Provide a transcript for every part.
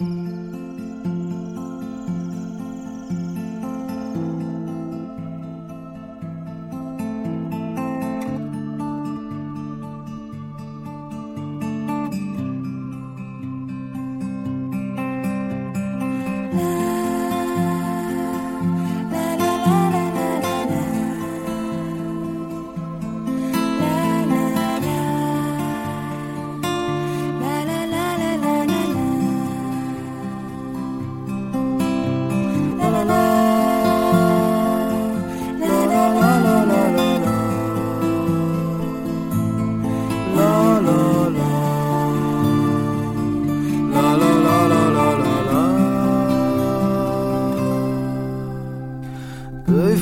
北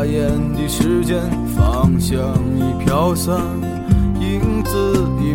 眨眼的时间，芳香已飘散，影子已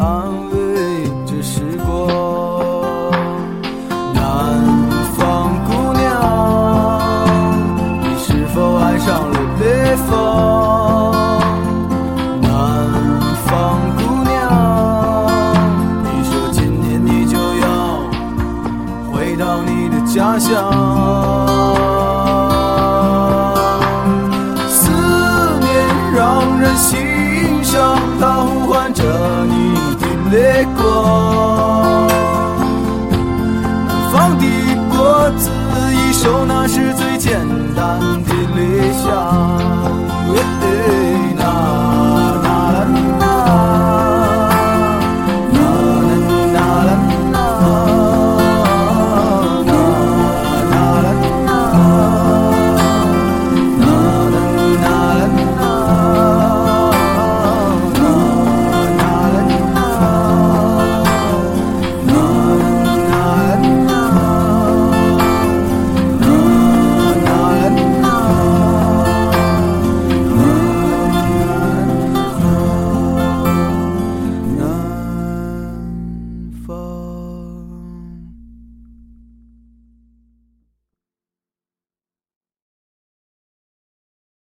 安慰着时光。南方姑娘，你是否爱上了北方？南方？姑娘，你说今年你就要回到你的家乡。是最简单的。